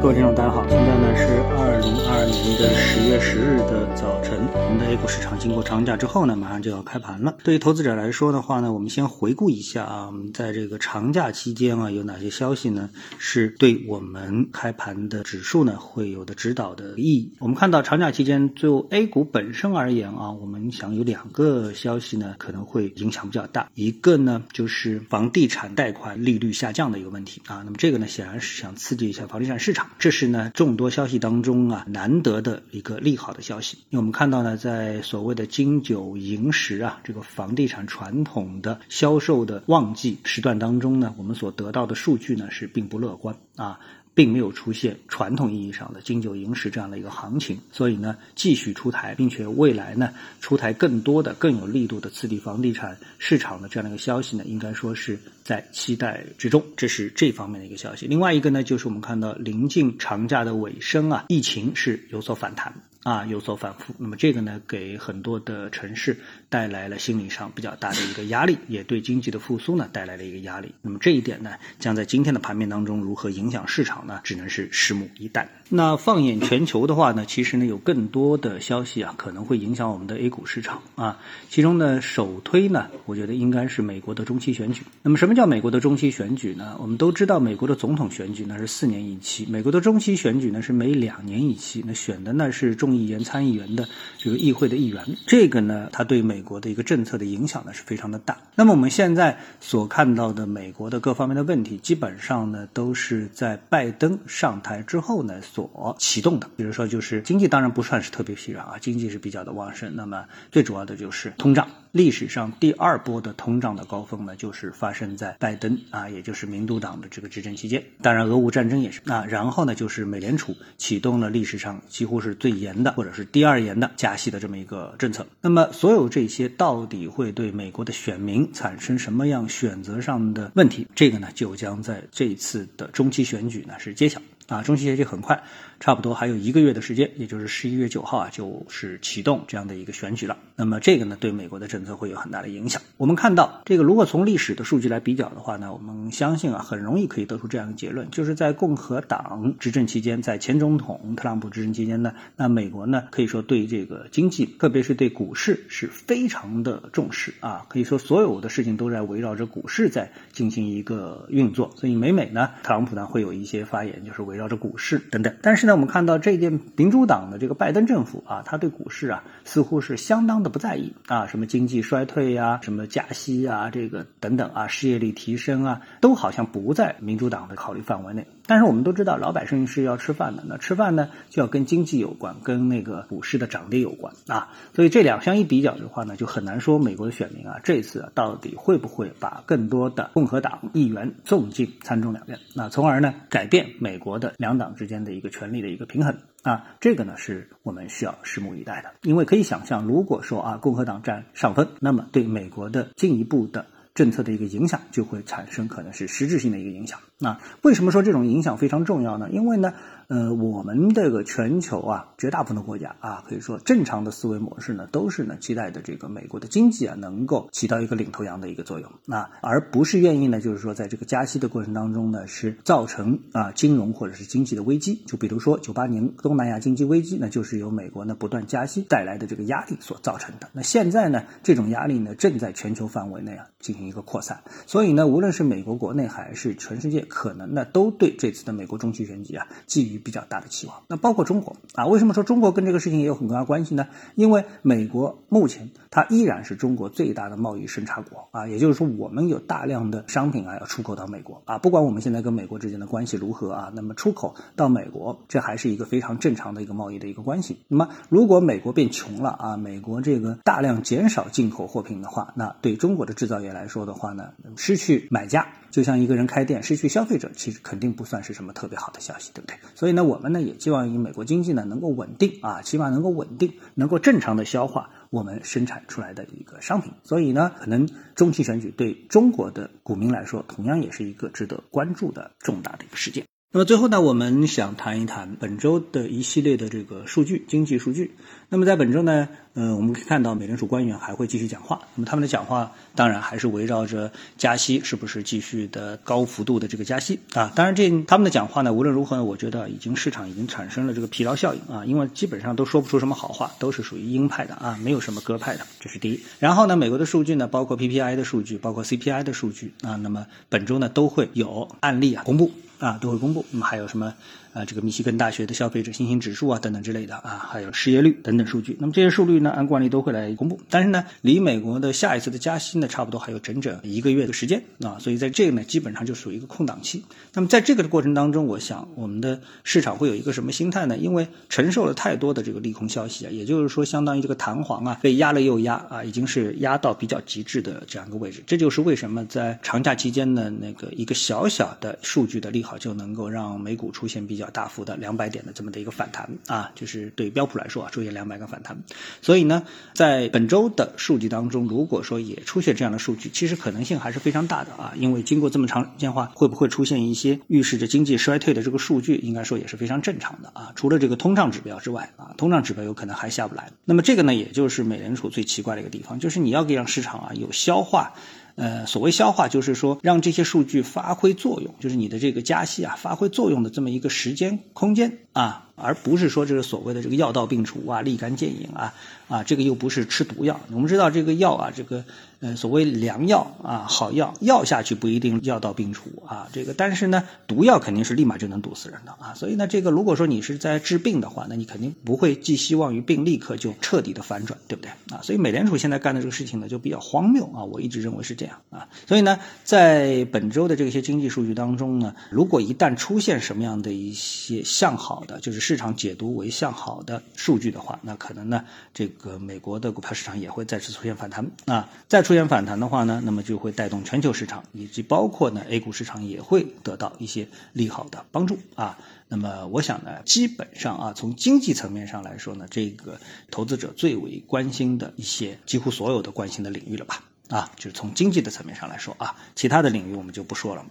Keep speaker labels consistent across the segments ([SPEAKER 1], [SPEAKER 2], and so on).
[SPEAKER 1] 各位听众，大家好，现在呢是二零二二年的十月十日的早晨，我们的 A 股市场经过长假之后呢，马上就要开盘了。对于投资者来说的话呢，我们先回顾一下啊，我们在这个长假期间啊，有哪些消息呢？是对我们开盘的指数呢会有的指导的意义。我们看到长假期间，就 A 股本身而言啊，我们想有两个消息呢可能会影响比较大，一个呢就是房地产贷款利率下降的一个问题啊，那么这个呢显然是想刺激一下房地产市场。这是呢众多消息当中啊难得的一个利好的消息，因为我们看到呢，在所谓的金九银十啊这个房地产传统的销售的旺季时段当中呢，我们所得到的数据呢是并不乐观啊。并没有出现传统意义上的金九银十这样的一个行情，所以呢，继续出台，并且未来呢，出台更多的、更有力度的刺激房地产市场的这样的一个消息呢，应该说是在期待之中。这是这方面的一个消息。另外一个呢，就是我们看到临近长假的尾声啊，疫情是有所反弹。啊，有所反复，那么这个呢，给很多的城市带来了心理上比较大的一个压力，也对经济的复苏呢带来了一个压力。那么这一点呢，将在今天的盘面当中如何影响市场呢？只能是拭目以待。那放眼全球的话呢，其实呢有更多的消息啊，可能会影响我们的 A 股市场啊。其中呢，首推呢，我觉得应该是美国的中期选举。那么什么叫美国的中期选举呢？我们都知道，美国的总统选举呢是四年一期，美国的中期选举呢是每两年一期。那选的呢是中。议员、参议员的这个议会的议员，这个呢，他对美国的一个政策的影响呢是非常的大。那么我们现在所看到的美国的各方面的问题，基本上呢都是在拜登上台之后呢所启动的。比如说，就是经济当然不算是特别疲软啊，经济是比较的旺盛。那么最主要的就是通胀。历史上第二波的通胀的高峰呢，就是发生在拜登啊，也就是民主党的这个执政期间。当然，俄乌战争也是啊。然后呢，就是美联储启动了历史上几乎是最严的，或者是第二严的加息的这么一个政策。那么，所有这些到底会对美国的选民产生什么样选择上的问题？这个呢，就将在这次的中期选举呢是揭晓。啊，中期选举很快，差不多还有一个月的时间，也就是十一月九号啊，就是启动这样的一个选举了。那么这个呢，对美国的政策会有很大的影响。我们看到，这个如果从历史的数据来比较的话呢，我们相信啊，很容易可以得出这样的结论，就是在共和党执政期间，在前总统特朗普执政期间呢，那美国呢可以说对这个经济，特别是对股市是非常的重视啊，可以说所有的事情都在围绕着股市在进行一个运作。所以每每呢，特朗普呢会有一些发言，就是围。绕着股市等等，但是呢，我们看到这件民主党的这个拜登政府啊，他对股市啊似乎是相当的不在意啊，什么经济衰退呀，什么加息啊，这个等等啊，失业率提升啊，都好像不在民主党的考虑范围内。但是我们都知道，老百姓是要吃饭的，那吃饭呢就要跟经济有关，跟那个股市的涨跌有关啊。所以这两相一比较的话呢，就很难说美国的选民啊这次啊到底会不会把更多的共和党议员送进参众两院，那从而呢改变美国的两党之间的一个权力的一个平衡啊。这个呢是我们需要拭目以待的，因为可以想象，如果说啊共和党占上风，那么对美国的进一步的。政策的一个影响就会产生可能是实质性的一个影响。那为什么说这种影响非常重要呢？因为呢，呃，我们这个全球啊，绝大部分的国家啊，可以说正常的思维模式呢，都是呢期待的这个美国的经济啊能够起到一个领头羊的一个作用啊，而不是愿意呢，就是说在这个加息的过程当中呢，是造成啊金融或者是经济的危机。就比如说九八年东南亚经济危机呢，就是由美国呢不断加息带来的这个压力所造成的。那现在呢，这种压力呢正在全球范围内啊进行。一个扩散，所以呢，无论是美国国内还是全世界，可能呢都对这次的美国中期选举啊寄予比较大的期望。那包括中国啊，为什么说中国跟这个事情也有很大关系呢？因为美国目前它依然是中国最大的贸易生产国啊，也就是说我们有大量的商品啊要出口到美国啊，不管我们现在跟美国之间的关系如何啊，那么出口到美国这还是一个非常正常的一个贸易的一个关系。那么如果美国变穷了啊，美国这个大量减少进口货品的话，那对中国的制造业来说。说的话呢，失去买家就像一个人开店失去消费者，其实肯定不算是什么特别好的消息，对不对？所以呢，我们呢也希望以美国经济呢能够稳定啊，起码能够稳定，能够正常的消化我们生产出来的一个商品。所以呢，可能中期选举对中国的股民来说，同样也是一个值得关注的重大的一个事件。那么最后呢，我们想谈一谈本周的一系列的这个数据，经济数据。那么在本周呢，呃，我们可以看到美联储官员还会继续讲话。那么他们的讲话当然还是围绕着加息，是不是继续的高幅度的这个加息啊？当然，这他们的讲话呢，无论如何呢，我觉得已经市场已经产生了这个疲劳效应啊，因为基本上都说不出什么好话，都是属于鹰派的啊，没有什么鸽派的，这是第一。然后呢，美国的数据呢，包括 PPI 的数据，包括 CPI 的数据啊，那么本周呢都会有案例啊公布。啊，都会公布。那么还有什么？啊，这个密西根大学的消费者信心指数啊，等等之类的啊，还有失业率等等数据。那么这些数据呢，按惯例都会来公布。但是呢，离美国的下一次的加息呢，差不多还有整整一个月的时间啊，所以在这个呢，基本上就属于一个空档期。那么在这个的过程当中，我想我们的市场会有一个什么心态呢？因为承受了太多的这个利空消息啊，也就是说，相当于这个弹簧啊，被压了又压啊，已经是压到比较极致的这样一个位置。这就是为什么在长假期间呢，那个一个小小的数据的利好就能够让美股出现比较大幅的两。百点的这么的一个反弹啊，就是对标普来说啊，出现两百个反弹。所以呢，在本周的数据当中，如果说也出现这样的数据，其实可能性还是非常大的啊。因为经过这么长时间话，会不会出现一些预示着经济衰退的这个数据，应该说也是非常正常的啊。除了这个通胀指标之外啊，通胀指标有可能还下不来。那么这个呢，也就是美联储最奇怪的一个地方，就是你要给让市场啊有消化。呃，所谓消化，就是说让这些数据发挥作用，就是你的这个加息啊发挥作用的这么一个时间空间啊。而不是说这个所谓的这个药到病除啊，立竿见影啊，啊，这个又不是吃毒药。我们知道这个药啊，这个呃所谓良药啊，好药药下去不一定药到病除啊，这个但是呢，毒药肯定是立马就能毒死人的啊。所以呢，这个如果说你是在治病的话，那你肯定不会寄希望于病立刻就彻底的反转，对不对啊？所以美联储现在干的这个事情呢，就比较荒谬啊。我一直认为是这样啊。所以呢，在本周的这些经济数据当中呢，如果一旦出现什么样的一些向好的，就是市场解读为向好的数据的话，那可能呢，这个美国的股票市场也会再次出现反弹啊。再出现反弹的话呢，那么就会带动全球市场以及包括呢 A 股市场也会得到一些利好的帮助啊。那么我想呢，基本上啊，从经济层面上来说呢，这个投资者最为关心的一些几乎所有的关心的领域了吧啊，就是从经济的层面上来说啊，其他的领域我们就不说了嘛。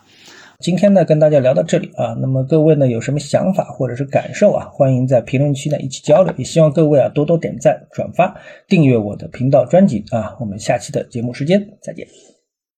[SPEAKER 1] 今天呢，跟大家聊到这里啊，那么各位呢有什么想法或者是感受啊，欢迎在评论区呢一起交流，也希望各位啊多多点赞、转发、订阅我的频道专辑啊，我们下期的节目时间再见。